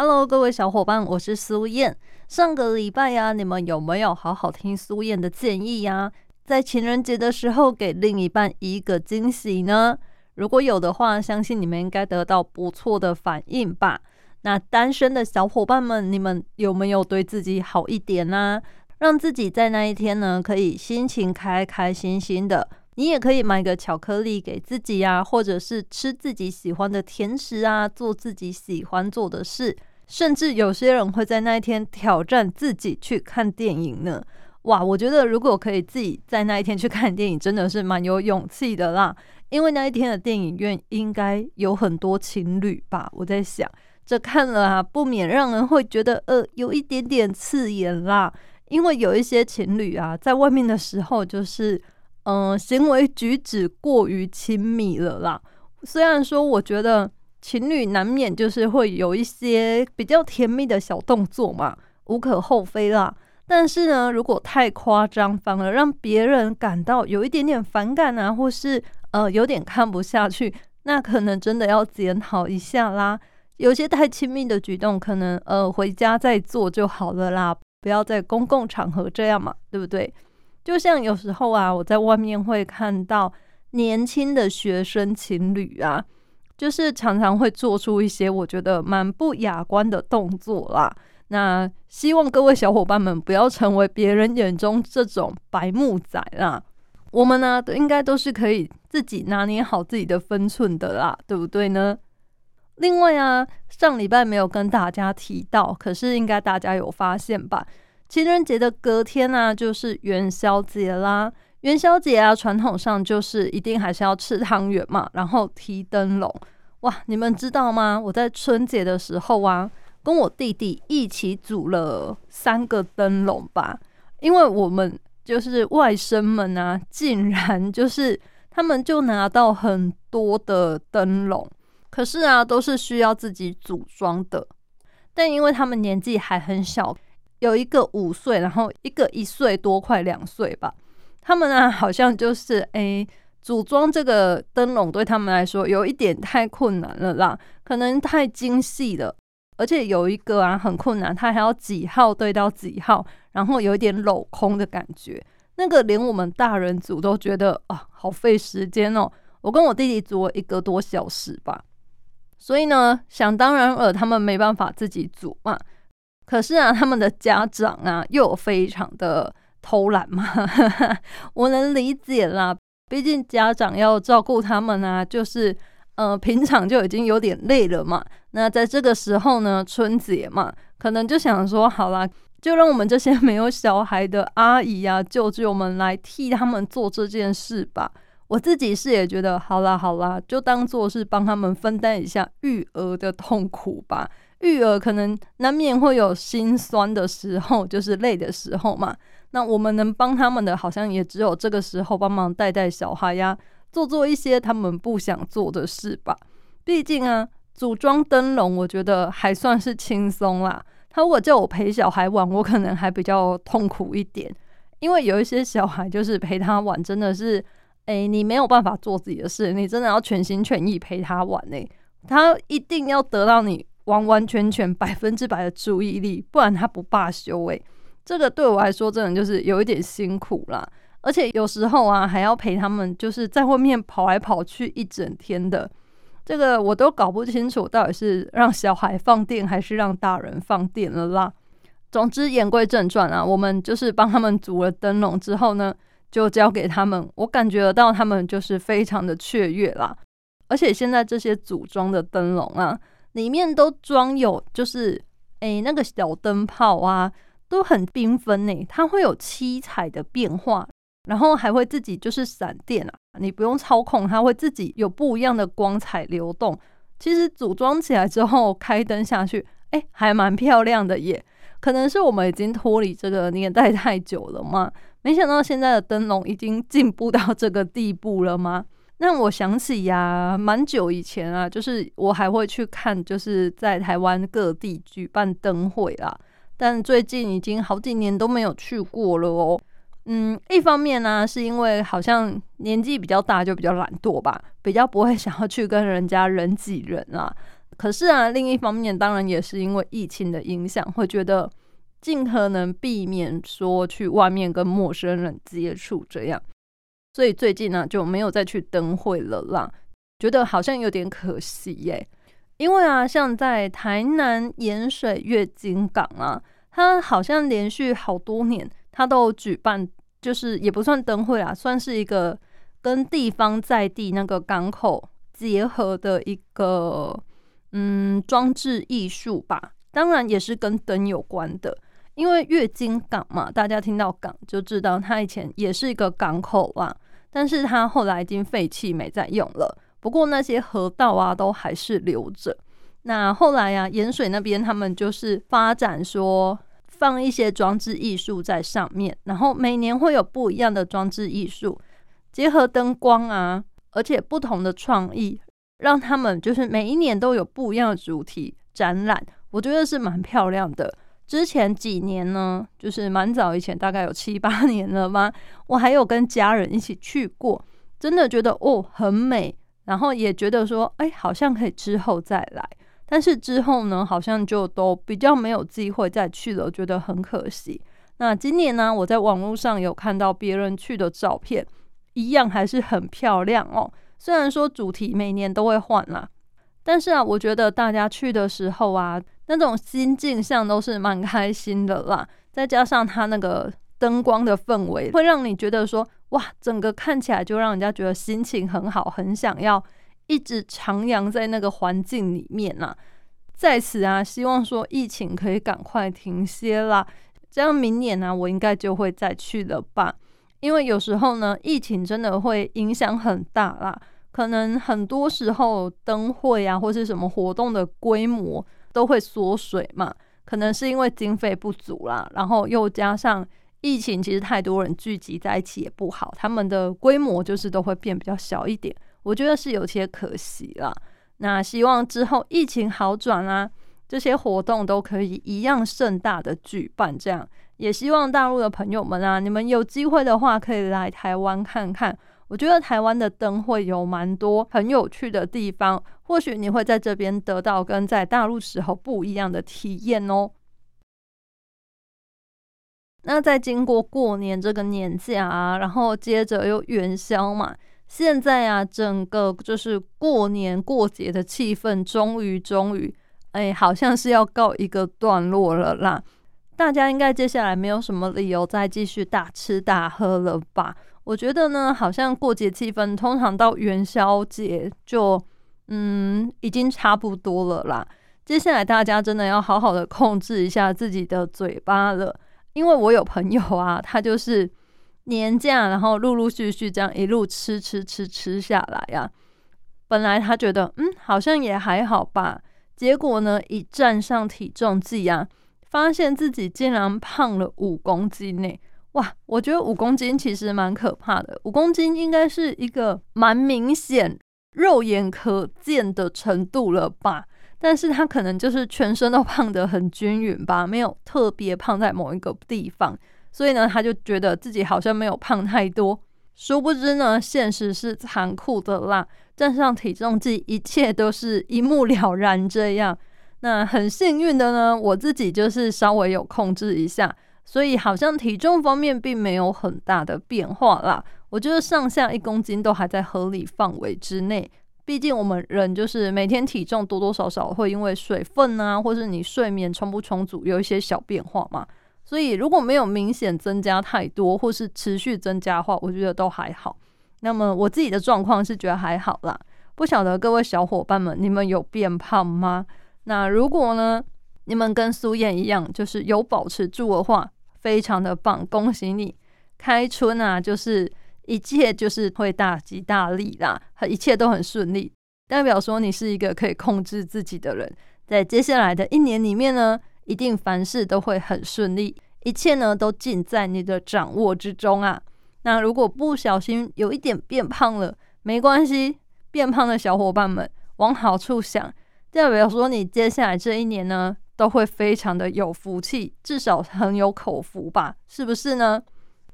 Hello，各位小伙伴，我是苏燕。上个礼拜呀，你们有没有好好听苏燕的建议呀？在情人节的时候给另一半一个惊喜呢？如果有的话，相信你们应该得到不错的反应吧。那单身的小伙伴们，你们有没有对自己好一点呢？让自己在那一天呢，可以心情开开心心的。你也可以买个巧克力给自己呀，或者是吃自己喜欢的甜食啊，做自己喜欢做的事。甚至有些人会在那一天挑战自己去看电影呢。哇，我觉得如果可以自己在那一天去看电影，真的是蛮有勇气的啦。因为那一天的电影院应该有很多情侣吧？我在想，这看了啊，不免让人会觉得呃，有一点点刺眼啦。因为有一些情侣啊，在外面的时候就是嗯，行为举止过于亲密了啦。虽然说，我觉得情侣难免就是会有一些比较甜蜜的小动作嘛，无可厚非啦。但是呢，如果太夸张，反而让别人感到有一点点反感啊，或是呃有点看不下去，那可能真的要检讨一下啦。有些太亲密的举动，可能呃回家再做就好了啦，不要在公共场合这样嘛，对不对？就像有时候啊，我在外面会看到年轻的学生情侣啊，就是常常会做出一些我觉得蛮不雅观的动作啦。那希望各位小伙伴们不要成为别人眼中这种白目仔啦。我们呢，应该都是可以自己拿捏好自己的分寸的啦，对不对呢？另外啊，上礼拜没有跟大家提到，可是应该大家有发现吧？情人节的隔天呢，就是元宵节啦。元宵节啊，传统上就是一定还是要吃汤圆嘛，然后提灯笼。哇，你们知道吗？我在春节的时候啊。跟我弟弟一起组了三个灯笼吧，因为我们就是外甥们啊，竟然 就是他们就拿到很多的灯笼，可是啊，都是需要自己组装的。但因为他们年纪还很小，有一个五岁，然后一个一岁多，快两岁吧。他们啊，好像就是诶，组装这个灯笼对他们来说有一点太困难了啦，可能太精细了。而且有一个啊很困难，它还要几号对到几号，然后有一点镂空的感觉，那个连我们大人组都觉得啊好费时间哦。我跟我弟弟组一个多小时吧，所以呢，想当然尔他们没办法自己组嘛。可是啊，他们的家长啊又非常的偷懒嘛，我能理解啦，毕竟家长要照顾他们啊，就是。呃，平常就已经有点累了嘛，那在这个时候呢，春节嘛，可能就想说，好啦，就让我们这些没有小孩的阿姨啊、舅舅们来替他们做这件事吧。我自己是也觉得，好啦好啦，就当做是帮他们分担一下育儿的痛苦吧。育儿可能难免会有心酸的时候，就是累的时候嘛。那我们能帮他们的，好像也只有这个时候帮忙带带小孩呀。做做一些他们不想做的事吧。毕竟啊，组装灯笼我觉得还算是轻松啦。他如果叫我陪小孩玩，我可能还比较痛苦一点。因为有一些小孩就是陪他玩，真的是，哎，你没有办法做自己的事，你真的要全心全意陪他玩呢。他一定要得到你完完全全百分之百的注意力，不然他不罢休。哎，这个对我来说真的就是有一点辛苦啦。而且有时候啊，还要陪他们，就是在外面跑来跑去一整天的，这个我都搞不清楚，到底是让小孩放电还是让大人放电了啦。总之言归正传啊，我们就是帮他们组了灯笼之后呢，就交给他们。我感觉得到他们就是非常的雀跃啦。而且现在这些组装的灯笼啊，里面都装有就是诶那个小灯泡啊，都很缤纷呢，它会有七彩的变化。然后还会自己就是闪电啊，你不用操控，它会自己有不一样的光彩流动。其实组装起来之后开灯下去，哎，还蛮漂亮的耶。可能是我们已经脱离这个年代太久了嘛？没想到现在的灯笼已经进步到这个地步了吗？那我想起呀，蛮久以前啊，就是我还会去看，就是在台湾各地举办灯会啦。但最近已经好几年都没有去过了哦。嗯，一方面呢，是因为好像年纪比较大，就比较懒惰吧，比较不会想要去跟人家人挤人啊。可是啊，另一方面当然也是因为疫情的影响，会觉得尽可能避免说去外面跟陌生人接触这样。所以最近呢就没有再去灯会了啦，觉得好像有点可惜耶。因为啊，像在台南盐水月经港啊，它好像连续好多年，它都举办，就是也不算灯会啊，算是一个跟地方在地那个港口结合的一个嗯装置艺术吧。当然也是跟灯有关的，因为月经港嘛，大家听到港就知道它以前也是一个港口啦。但是它后来已经废弃，没再用了。不过那些河道啊，都还是留着。那后来呀，盐水那边他们就是发展说，放一些装置艺术在上面，然后每年会有不一样的装置艺术，结合灯光啊，而且不同的创意，让他们就是每一年都有不一样的主题展览。我觉得是蛮漂亮的。之前几年呢，就是蛮早以前，大概有七八 年了吗？我还有跟家人一起去过，真的觉得哦很美，然后也觉得说，哎，好像可以之后再来。但是之后呢，好像就都比较没有机会再去了，觉得很可惜。那今年呢，我在网络上有看到别人去的照片，一样还是很漂亮哦。虽然说主题每年都会换啦，但是啊，我觉得大家去的时候啊。那种心境上都是蛮开心的啦，再加上它那个灯光的氛围，会让你觉得说，哇，整个看起来就让人家觉得心情很好，很想要一直徜徉在那个环境里面呐。在此啊，希望说疫情可以赶快停歇啦，这样明年呢，我应该就会再去了吧。因为有时候呢，疫情真的会影响很大啦，可能很多时候灯会啊，或是什么活动的规模。都会缩水嘛，可能是因为经费不足啦，然后又加上疫情，其实太多人聚集在一起也不好，他们的规模就是都会变比较小一点，我觉得是有些可惜了。那希望之后疫情好转啦，这些活动都可以一样盛大的举办，这样也希望大陆的朋友们啊，你们有机会的话可以来台湾看看。我觉得台湾的灯会有蛮多很有趣的地方，或许你会在这边得到跟在大陆时候不一样的体验哦。那在经过过年这个年假啊，然后接着又元宵嘛，现在啊，整个就是过年过节的气氛终于终于，哎，好像是要告一个段落了啦。大家应该接下来没有什么理由再继续大吃大喝了吧？我觉得呢，好像过节气氛通常到元宵节就，嗯，已经差不多了啦。接下来大家真的要好好的控制一下自己的嘴巴了，因为我有朋友啊，他就是年假，然后陆陆续续这样一路吃吃吃吃下来呀。本来他觉得，嗯，好像也还好吧，结果呢，一站上体重计啊，发现自己竟然胖了五公斤呢。哇，我觉得五公斤其实蛮可怕的。五公斤应该是一个蛮明显、肉眼可见的程度了吧？但是他可能就是全身都胖得很均匀吧，没有特别胖在某一个地方，所以呢，他就觉得自己好像没有胖太多。殊不知呢，现实是残酷的啦。站上体重计，一切都是一目了然。这样，那很幸运的呢，我自己就是稍微有控制一下。所以好像体重方面并没有很大的变化啦，我觉得上下一公斤都还在合理范围之内。毕竟我们人就是每天体重多多少少会因为水分啊，或是你睡眠充不充足有一些小变化嘛。所以如果没有明显增加太多，或是持续增加的话，我觉得都还好。那么我自己的状况是觉得还好啦。不晓得各位小伙伴们，你们有变胖吗？那如果呢，你们跟苏燕一样，就是有保持住的话。非常的棒，恭喜你！开春啊，就是一切就是会大吉大利啦，一切都很顺利，代表说你是一个可以控制自己的人。在接下来的一年里面呢，一定凡事都会很顺利，一切呢都尽在你的掌握之中啊。那如果不小心有一点变胖了，没关系，变胖的小伙伴们往好处想，代表说你接下来这一年呢都会非常的有福气，至少很有口福吧，是不是呢？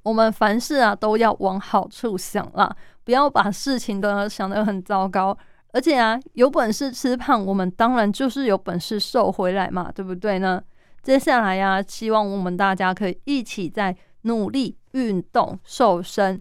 我们凡事啊都要往好处想啦，不要把事情都想得很糟糕。而且啊，有本事吃胖，我们当然就是有本事瘦回来嘛，对不对呢？接下来呀，希望我们大家可以一起在努力运动、瘦身，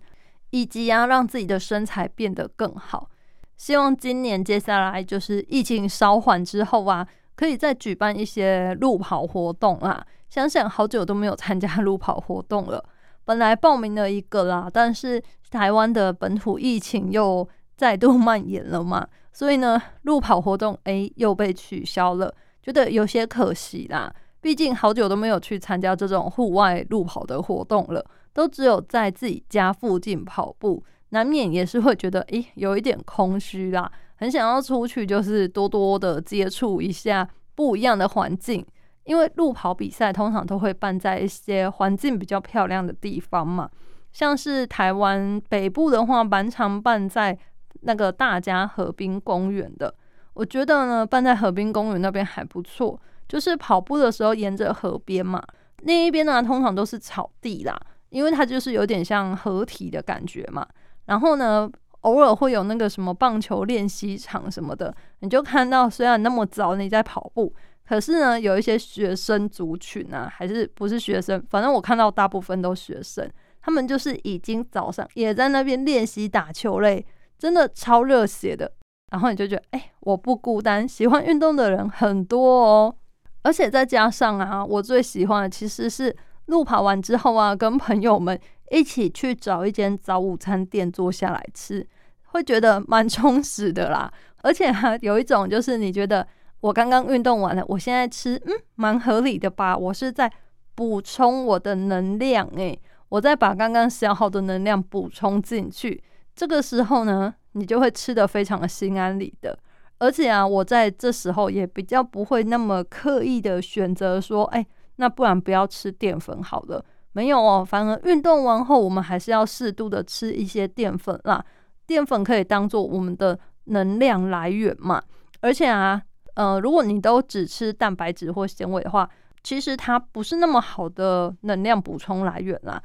以及啊让自己的身材变得更好。希望今年接下来就是疫情稍缓之后啊，可以再举办一些路跑活动啊。想想好久都没有参加路跑活动了，本来报名了一个啦，但是台湾的本土疫情又再度蔓延了嘛。所以呢，路跑活动诶又被取消了，觉得有些可惜啦。毕竟好久都没有去参加这种户外路跑的活动了，都只有在自己家附近跑步，难免也是会觉得诶有一点空虚啦。很想要出去，就是多多的接触一下不一样的环境。因为路跑比赛通常都会办在一些环境比较漂亮的地方嘛，像是台湾北部的话，蛮常办在。那个大家河滨公园的，我觉得呢，办在河滨公园那边还不错。就是跑步的时候沿着河边嘛，那一边呢通常都是草地啦，因为它就是有点像合体的感觉嘛。然后呢，偶尔会有那个什么棒球练习场什么的，你就看到虽然那么早你在跑步，可是呢，有一些学生族群啊，还是不是学生，反正我看到大部分都学生，他们就是已经早上也在那边练习打球嘞。真的超热血的，然后你就觉得，哎，我不孤单，喜欢运动的人很多哦。而且再加上啊，我最喜欢的其实是路跑完之后啊，跟朋友们一起去找一间早午餐店坐下来吃，会觉得蛮充实的啦。而且哈，有一种就是你觉得我刚刚运动完了，我现在吃，嗯，蛮合理的吧？我是在补充我的能量，诶，我在把刚刚消耗的能量补充进去。这个时候呢，你就会吃的非常的心安理得，而且啊，我在这时候也比较不会那么刻意的选择说，哎，那不然不要吃淀粉好了。没有哦，反而运动完后，我们还是要适度的吃一些淀粉啦。淀粉可以当做我们的能量来源嘛。而且啊，呃，如果你都只吃蛋白质或纤维的话，其实它不是那么好的能量补充来源啦。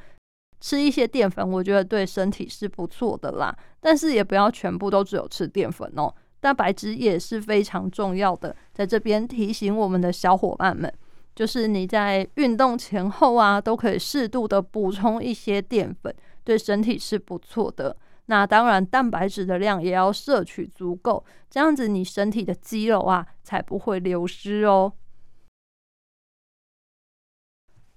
吃一些淀粉，我觉得对身体是不错的啦，但是也不要全部都只有吃淀粉哦。蛋白质也是非常重要的，在这边提醒我们的小伙伴们，就是你在运动前后啊，都可以适度的补充一些淀粉，对身体是不错的。那当然，蛋白质的量也要摄取足够，这样子你身体的肌肉啊才不会流失哦。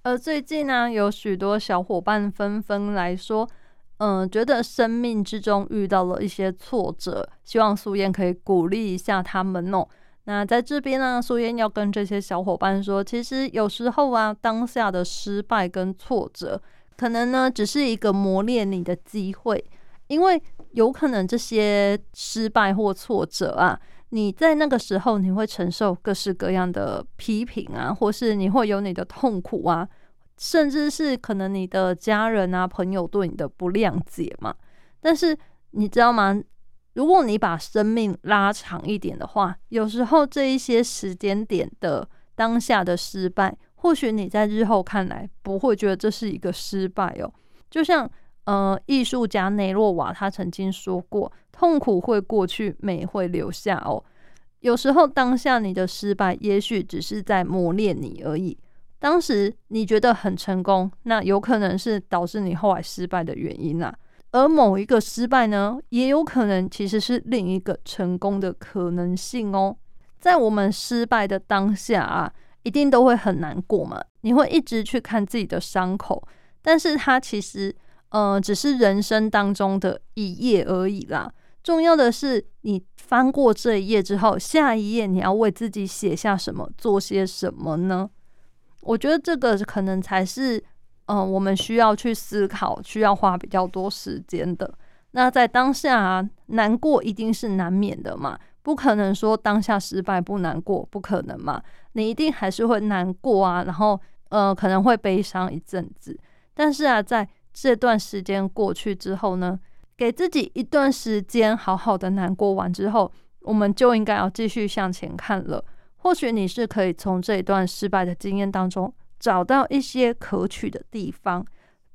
而最近呢，有许多小伙伴纷纷来说，嗯，觉得生命之中遇到了一些挫折，希望素燕可以鼓励一下他们哦。那在这边呢，素燕要跟这些小伙伴说，其实有时候啊，当下的失败跟挫折，可能呢只是一个磨练你的机会，因为有可能这些失败或挫折啊。你在那个时候，你会承受各式各样的批评啊，或是你会有你的痛苦啊，甚至是可能你的家人啊、朋友对你的不谅解嘛。但是你知道吗？如果你把生命拉长一点的话，有时候这一些时间点的当下的失败，或许你在日后看来不会觉得这是一个失败哦。就像呃，艺术家内洛瓦他曾经说过。痛苦会过去，美会留下哦。有时候当下你的失败，也许只是在磨练你而已。当时你觉得很成功，那有可能是导致你后来失败的原因啊。而某一个失败呢，也有可能其实是另一个成功的可能性哦。在我们失败的当下啊，一定都会很难过嘛。你会一直去看自己的伤口，但是它其实，呃，只是人生当中的一页而已啦。重要的是，你翻过这一页之后，下一页你要为自己写下什么，做些什么呢？我觉得这个可能才是，嗯，我们需要去思考，需要花比较多时间的。那在当下，啊难过一定是难免的嘛，不可能说当下失败不难过，不可能嘛？你一定还是会难过啊，然后呃可能会悲伤一阵子。但是啊，在这段时间过去之后呢，给自己一段时间好好的难过完之后，我们就应该要继续向前看了。或许你是可以从这一段失败的经验当中找到一些可取的地方。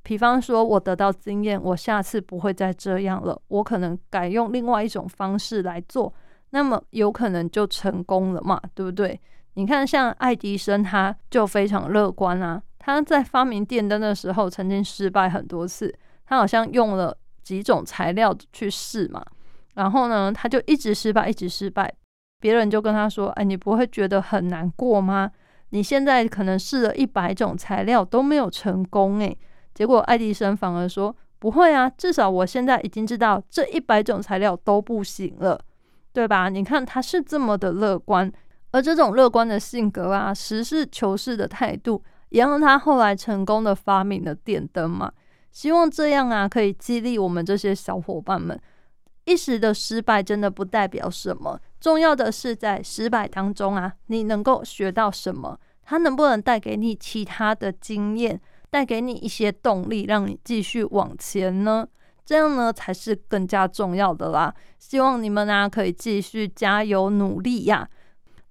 比方说，我得到经验，我下次不会再这样了。我可能改用另外一种方式来做，那么有可能就成功了嘛，对不对？你看，像爱迪生，他就非常乐观啊。他在发明电灯的时候，曾经失败很多次。他好像用了几种材料去试嘛，然后呢，他就一直失败，一直失败。别人就跟他说：“哎，你不会觉得很难过吗？你现在可能试了一百种材料都没有成功，诶。结果爱迪生反而说：“不会啊，至少我现在已经知道这一百种材料都不行了，对吧？你看他是这么的乐观，而这种乐观的性格啊，实事求是的态度，也让他后来成功的发明了电灯嘛。希望这样啊，可以激励我们这些小伙伴们。一时的失败真的不代表什么，重要的是在失败当中啊，你能够学到什么？它能不能带给你其他的经验？”带给你一些动力，让你继续往前呢，这样呢才是更加重要的啦。希望你们啊可以继续加油努力呀。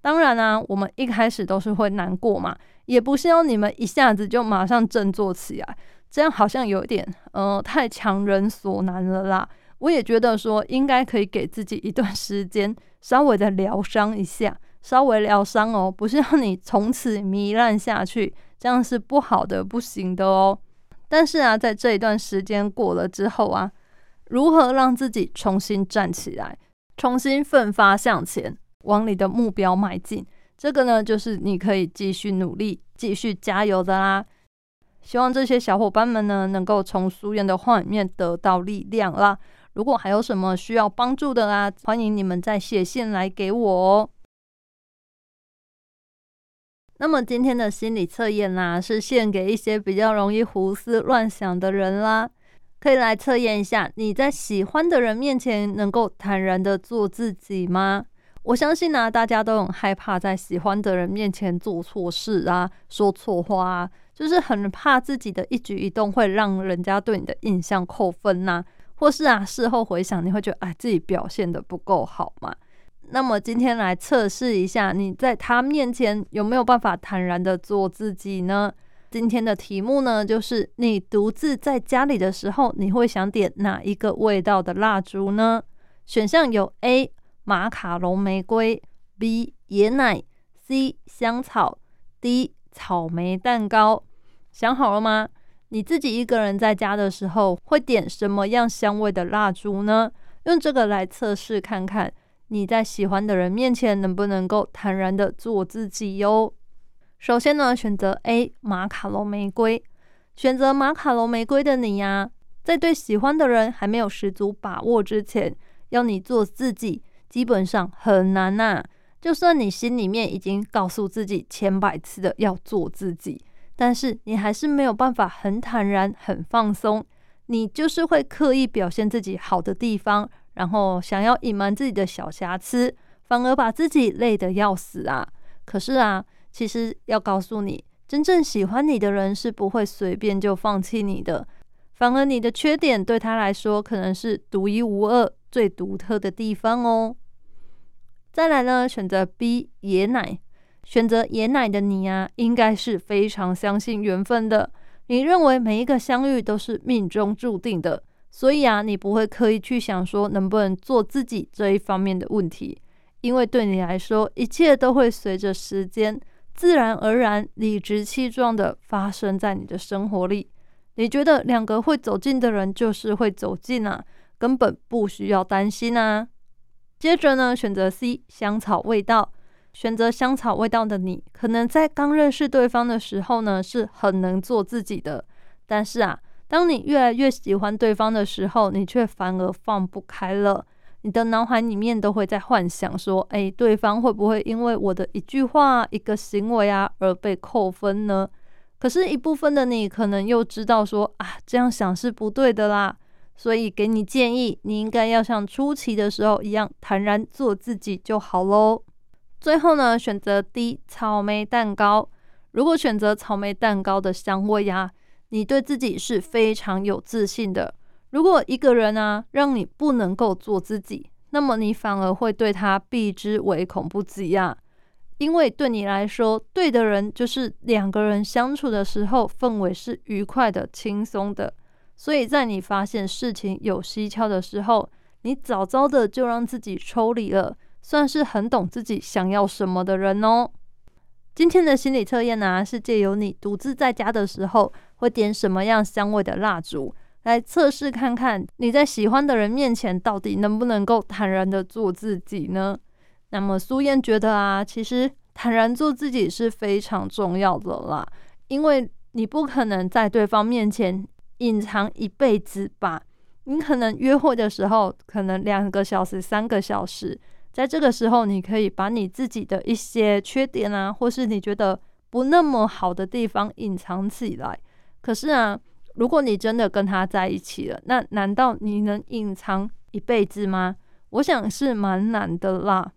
当然啊，我们一开始都是会难过嘛，也不是要你们一下子就马上振作起来，这样好像有点呃太强人所难了啦。我也觉得说应该可以给自己一段时间，稍微的疗伤一下，稍微疗伤哦，不是让你从此糜烂下去。这样是不好的，不行的哦。但是啊，在这一段时间过了之后啊，如何让自己重新站起来，重新奋发向前，往你的目标迈进？这个呢，就是你可以继续努力、继续加油的啦。希望这些小伙伴们呢，能够从苏妍的话里面得到力量啦。如果还有什么需要帮助的啦，欢迎你们再写信来给我哦。那么今天的心理测验啦，是献给一些比较容易胡思乱想的人啦，可以来测验一下，你在喜欢的人面前能够坦然的做自己吗？我相信呢，大家都很害怕在喜欢的人面前做错事啊，说错话啊，就是很怕自己的一举一动会让人家对你的印象扣分呐，或是啊，事后回想你会觉得，哎，自己表现的不够好嘛。那么今天来测试一下，你在他面前有没有办法坦然的做自己呢？今天的题目呢，就是你独自在家里的时候，你会想点哪一个味道的蜡烛呢？选项有 A 马卡龙玫瑰，B 椰奶，C 香草，D 草莓蛋糕。想好了吗？你自己一个人在家的时候，会点什么样香味的蜡烛呢？用这个来测试看看。你在喜欢的人面前能不能够坦然的做自己哟？首先呢，选择 A 马卡龙玫瑰。选择马卡龙玫瑰的你呀，在对喜欢的人还没有十足把握之前，要你做自己，基本上很难呐。就算你心里面已经告诉自己千百次的要做自己，但是你还是没有办法很坦然、很放松。你就是会刻意表现自己好的地方。然后想要隐瞒自己的小瑕疵，反而把自己累得要死啊！可是啊，其实要告诉你，真正喜欢你的人是不会随便就放弃你的，反而你的缺点对他来说可能是独一无二、最独特的地方哦。再来呢，选择 B 椰奶，选择椰奶的你啊，应该是非常相信缘分的，你认为每一个相遇都是命中注定的。所以啊，你不会刻意去想说能不能做自己这一方面的问题，因为对你来说，一切都会随着时间自然而然、理直气壮的发生在你的生活里。你觉得两个会走近的人就是会走近啊，根本不需要担心啊。接着呢，选择 C 香草味道，选择香草味道的你，可能在刚认识对方的时候呢，是很能做自己的，但是啊。当你越来越喜欢对方的时候，你却反而放不开了。你的脑海里面都会在幻想说：“哎，对方会不会因为我的一句话、一个行为啊而被扣分呢？”可是，一部分的你可能又知道说：“啊，这样想是不对的啦。”所以给你建议，你应该要像初期的时候一样坦然做自己就好喽。最后呢，选择 D 草莓蛋糕。如果选择草莓蛋糕的香味呀，你对自己是非常有自信的。如果一个人啊让你不能够做自己，那么你反而会对他避之唯恐不及呀。因为对你来说，对的人就是两个人相处的时候氛围是愉快的、轻松的。所以在你发现事情有蹊跷的时候，你早早的就让自己抽离了，算是很懂自己想要什么的人哦。今天的心理测验呢，是借由你独自在家的时候会点什么样香味的蜡烛，来测试看看你在喜欢的人面前到底能不能够坦然的做自己呢？那么苏燕觉得啊，其实坦然做自己是非常重要的啦，因为你不可能在对方面前隐藏一辈子吧。你可能约会的时候，可能两个小时、三个小时，在这个时候，你可以把你自己的一些缺点啊，或是你觉得不那么好的地方隐藏起来。可是啊，如果你真的跟他在一起了，那难道你能隐藏一辈子吗？我想是蛮难的啦。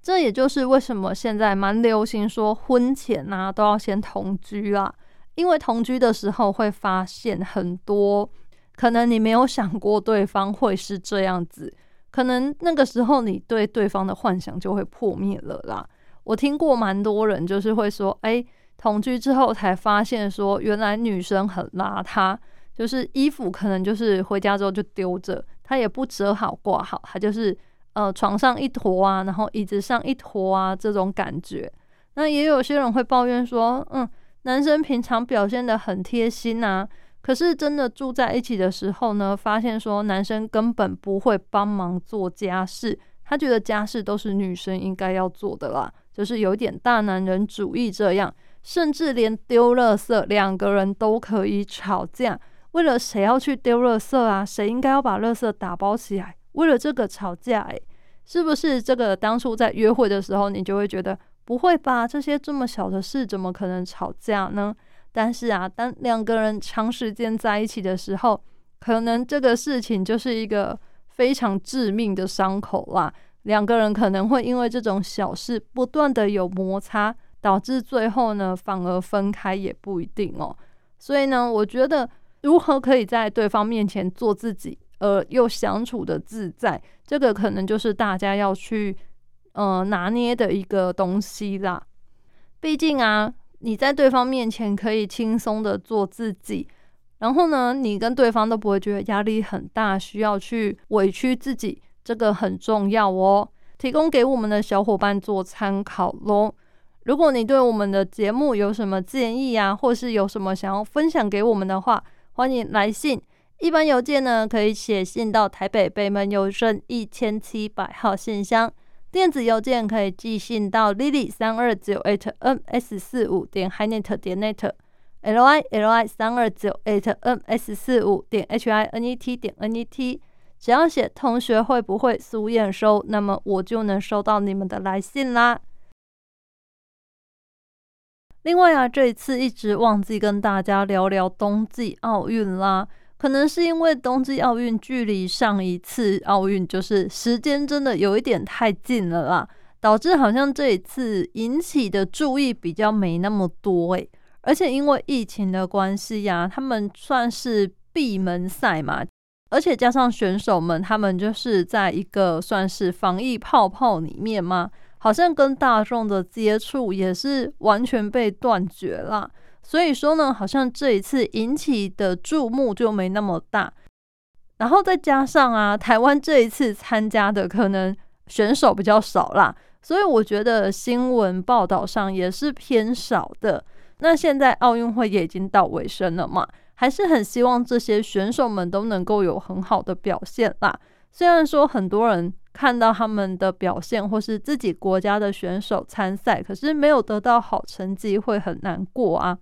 这也就是为什么现在蛮流行说婚前啊都要先同居啦，因为同居的时候会发现很多可能你没有想过对方会是这样子，可能那个时候你对对方的幻想就会破灭了啦。我听过蛮多人就是会说，哎，同居之后才发现说原来女生很邋遢，就是衣服可能就是回家之后就丢着，她也不折好挂好，她就是。呃，床上一坨啊，然后椅子上一坨啊，这种感觉。那也有些人会抱怨说，嗯，男生平常表现的很贴心啊，可是真的住在一起的时候呢，发现说男生根本不会帮忙做家事，他觉得家事都是女生应该要做的啦，就是有点大男人主义这样，甚至连丢垃圾两个人都可以吵架，为了谁要去丢垃圾啊，谁应该要把垃圾打包起来，为了这个吵架，诶。是不是这个当初在约会的时候，你就会觉得不会吧？这些这么小的事，怎么可能吵架呢？但是啊，当两个人长时间在一起的时候，可能这个事情就是一个非常致命的伤口啦。两个人可能会因为这种小事不断的有摩擦，导致最后呢反而分开也不一定哦。所以呢，我觉得如何可以在对方面前做自己。而，又相处的自在，这个可能就是大家要去呃拿捏的一个东西啦。毕竟啊，你在对方面前可以轻松的做自己，然后呢，你跟对方都不会觉得压力很大，需要去委屈自己，这个很重要哦。提供给我们的小伙伴做参考喽。如果你对我们的节目有什么建议啊，或是有什么想要分享给我们的话，欢迎来信。一般邮件呢，可以写信到台北北门邮政一千七百号信箱；电子邮件可以寄信到 lily 三二九 at ms 四五点 hinet 点 net，l i l i 三二九 at ms 四五点 h i n e t 点 n e t。只要写同学会不会苏验收，那么我就能收到你们的来信啦。另外啊，这一次一直忘记跟大家聊聊冬季奥运啦。可能是因为冬季奥运距离上一次奥运就是时间真的有一点太近了啦，导致好像这一次引起的注意比较没那么多诶。而且因为疫情的关系呀，他们算是闭门赛嘛，而且加上选手们他们就是在一个算是防疫泡泡里面嘛，好像跟大众的接触也是完全被断绝了。所以说呢，好像这一次引起的注目就没那么大，然后再加上啊，台湾这一次参加的可能选手比较少啦，所以我觉得新闻报道上也是偏少的。那现在奥运会也已经到尾声了嘛，还是很希望这些选手们都能够有很好的表现啦。虽然说很多人看到他们的表现或是自己国家的选手参赛，可是没有得到好成绩，会很难过啊。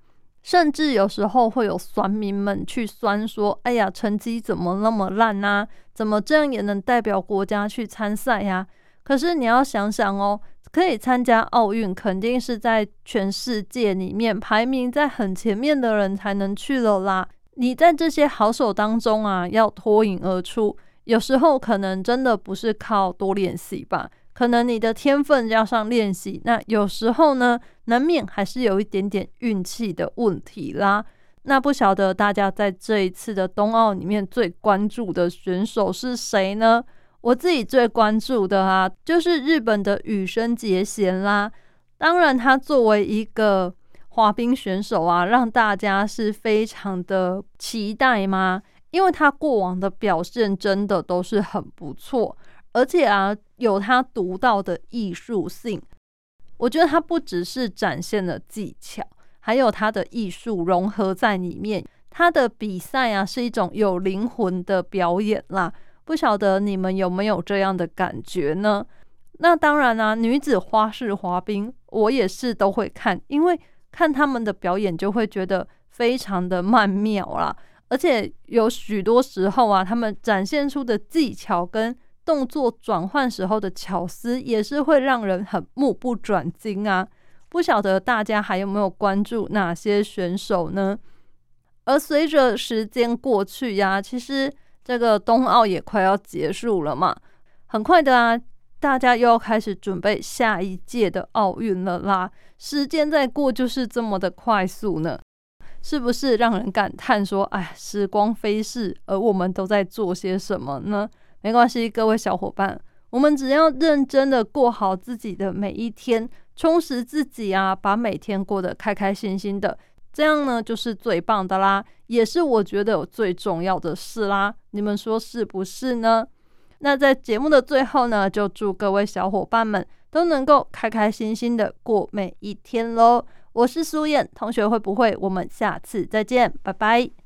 甚至有时候会有酸民们去酸说：“哎呀，成绩怎么那么烂啊？怎么这样也能代表国家去参赛呀？”可是你要想想哦，可以参加奥运，肯定是在全世界里面排名在很前面的人才能去了啦。你在这些好手当中啊，要脱颖而出，有时候可能真的不是靠多练习吧，可能你的天分加上练习，那有时候呢，难免还是有一点点运气的问题啦。那不晓得大家在这一次的冬奥里面最关注的选手是谁呢？我自己最关注的啊，就是日本的羽生结弦啦。当然，他作为一个滑冰选手啊，让大家是非常的期待吗？因为他过往的表现真的都是很不错，而且啊，有他独到的艺术性。我觉得他不只是展现了技巧，还有他的艺术融合在里面。他的比赛啊，是一种有灵魂的表演啦。不晓得你们有没有这样的感觉呢？那当然啦，女子花式滑冰我也是都会看，因为看他们的表演就会觉得非常的曼妙啦，而且有许多时候啊，他们展现出的技巧跟动作转换时候的巧思，也是会让人很目不转睛啊。不晓得大家还有没有关注哪些选手呢？而随着时间过去呀，其实。这个冬奥也快要结束了嘛，很快的啊，大家又要开始准备下一届的奥运了啦。时间在过就是这么的快速呢，是不是让人感叹说，哎，时光飞逝，而我们都在做些什么呢？没关系，各位小伙伴，我们只要认真的过好自己的每一天，充实自己啊，把每天过得开开心心的。这样呢，就是最棒的啦，也是我觉得最重要的事啦。你们说是不是呢？那在节目的最后呢，就祝各位小伙伴们都能够开开心心的过每一天喽。我是苏燕同学，会不会？我们下次再见，拜拜。